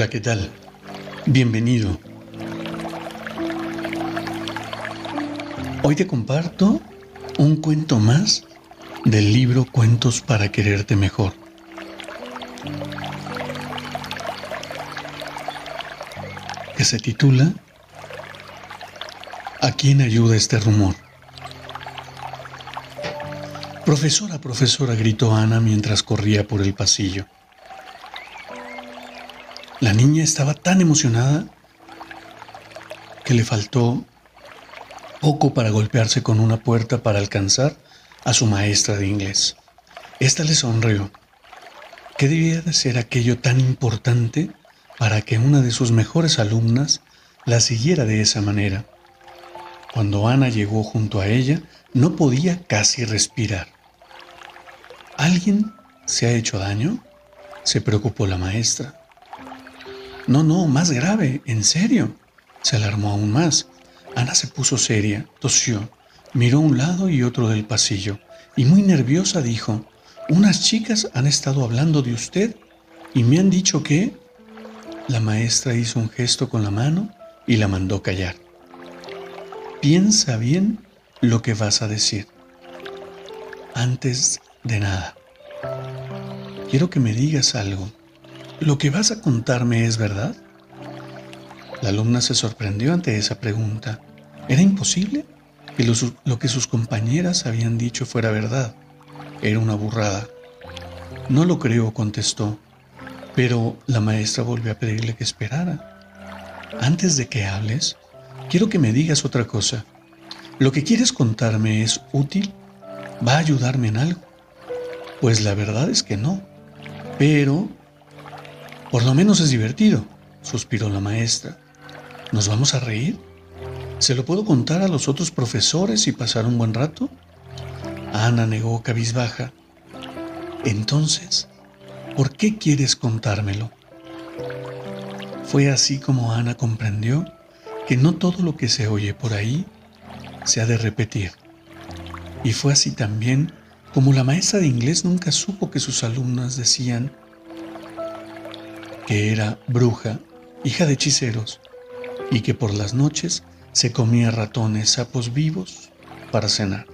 Hola, ¿qué tal? Bienvenido. Hoy te comparto un cuento más del libro Cuentos para quererte mejor. que se titula ¿A quién ayuda este rumor? Profesora, profesora, gritó Ana mientras corría por el pasillo. La niña estaba tan emocionada que le faltó poco para golpearse con una puerta para alcanzar a su maestra de inglés. Esta le sonrió. ¿Qué debía de ser aquello tan importante para que una de sus mejores alumnas la siguiera de esa manera? Cuando Ana llegó junto a ella, no podía casi respirar. ¿Alguien se ha hecho daño? se preocupó la maestra. No, no, más grave, en serio. Se alarmó aún más. Ana se puso seria, tosió, miró un lado y otro del pasillo y muy nerviosa dijo, unas chicas han estado hablando de usted y me han dicho que... La maestra hizo un gesto con la mano y la mandó callar. Piensa bien lo que vas a decir. Antes de nada, quiero que me digas algo. ¿Lo que vas a contarme es verdad? La alumna se sorprendió ante esa pregunta. Era imposible que lo, que sus compañeras habían dicho fuera verdad. Era una burrada. No lo creo, contestó, pero la maestra volvió a pedirle que esperara. Antes de que hables, quiero que me digas otra cosa. ¿Lo que quieres contarme es útil? ¿Va a ayudarme en algo? Pues la verdad es que no. Pero por lo menos es divertido, suspiró la maestra. ¿Nos vamos a reír? ¿Se lo puedo contar a los otros profesores y pasar un buen rato? Ana negó cabizbaja. Entonces, ¿por qué quieres contármelo? Fue así como Ana comprendió que no todo lo que se oye por ahí se ha de repetir. Y fue así también como la maestra de inglés nunca supo que sus alumnas decían que era bruja, hija de hechiceros, y que por las noches se comía ratones sapos vivos para cenar.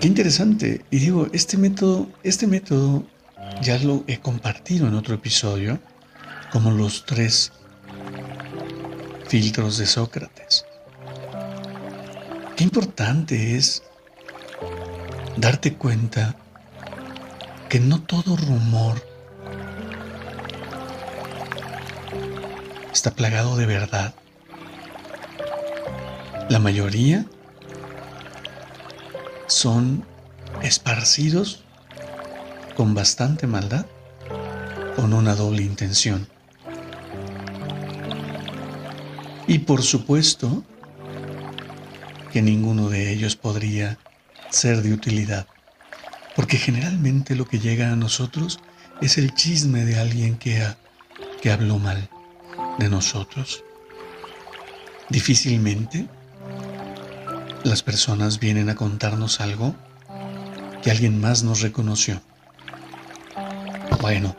Qué interesante. Y digo, este método, este método ya lo he compartido en otro episodio, como los tres filtros de Sócrates. Qué importante es darte cuenta que no todo rumor está plagado de verdad. La mayoría son esparcidos con bastante maldad, con una doble intención. Y por supuesto que ninguno de ellos podría ser de utilidad. Porque generalmente lo que llega a nosotros es el chisme de alguien que, que habló mal de nosotros. Difícilmente las personas vienen a contarnos algo que alguien más nos reconoció. Bueno,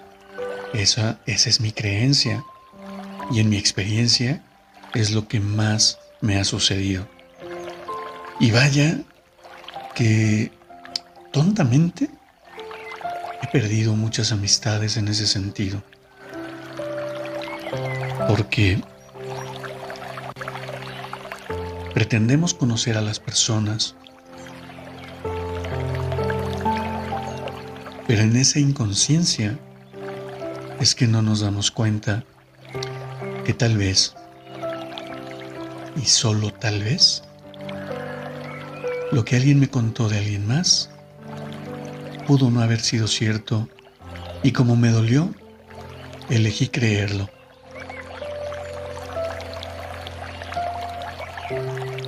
esa, esa es mi creencia y en mi experiencia es lo que más me ha sucedido. Y vaya que tontamente he perdido muchas amistades en ese sentido. Porque pretendemos conocer a las personas, pero en esa inconsciencia es que no nos damos cuenta que tal vez, y solo tal vez, lo que alguien me contó de alguien más pudo no haber sido cierto y como me dolió, elegí creerlo.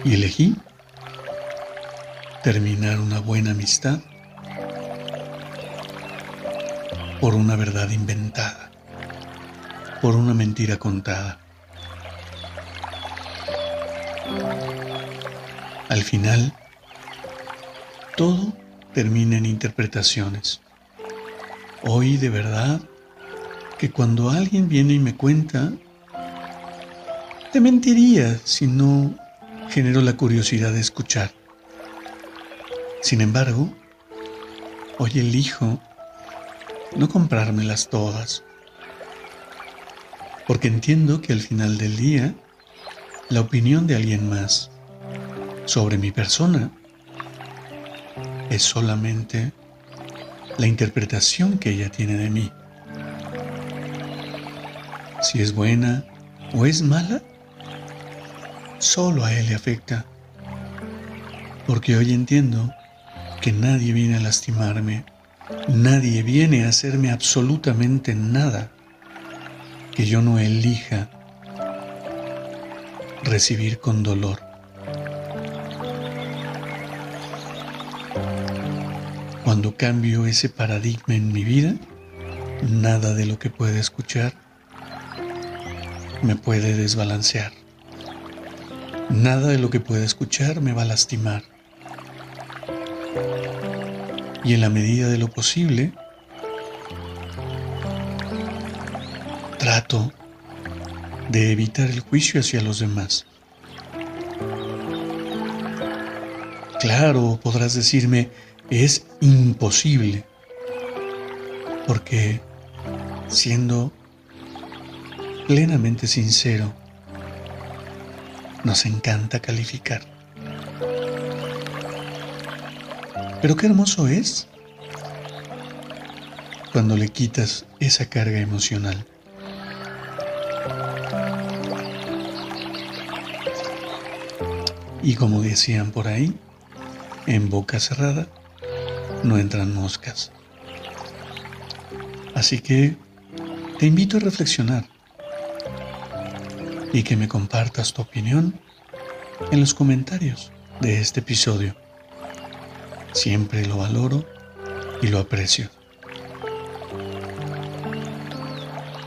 Y elegí terminar una buena amistad por una verdad inventada, por una mentira contada. Al final, todo termina en interpretaciones. Hoy de verdad que cuando alguien viene y me cuenta, te mentiría si no genero la curiosidad de escuchar. Sin embargo, hoy elijo no comprármelas todas, porque entiendo que al final del día, la opinión de alguien más sobre mi persona es solamente la interpretación que ella tiene de mí. Si es buena o es mala, solo a él le afecta, porque hoy entiendo que nadie viene a lastimarme Nadie viene a hacerme absolutamente nada que yo no elija recibir con dolor. Cambio ese paradigma en mi vida, nada de lo que pueda escuchar me puede desbalancear. Nada de lo que pueda escuchar me va a lastimar y en la medida de lo posible trato de evitar el juicio hacia los demás. Claro, podrás decirme, es imposible, porque siendo plenamente sincero, nos encanta calificar. Pero qué hermoso es cuando le quitas esa carga emocional. Y como decían por ahí, en boca cerrada no entran moscas. Así que te invito a reflexionar y que me compartas tu opinión en los comentarios de este episodio. Siempre lo valoro y lo aprecio.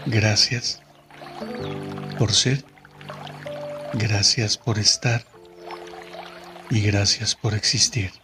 Gracias por ser, gracias por estar y gracias por existir.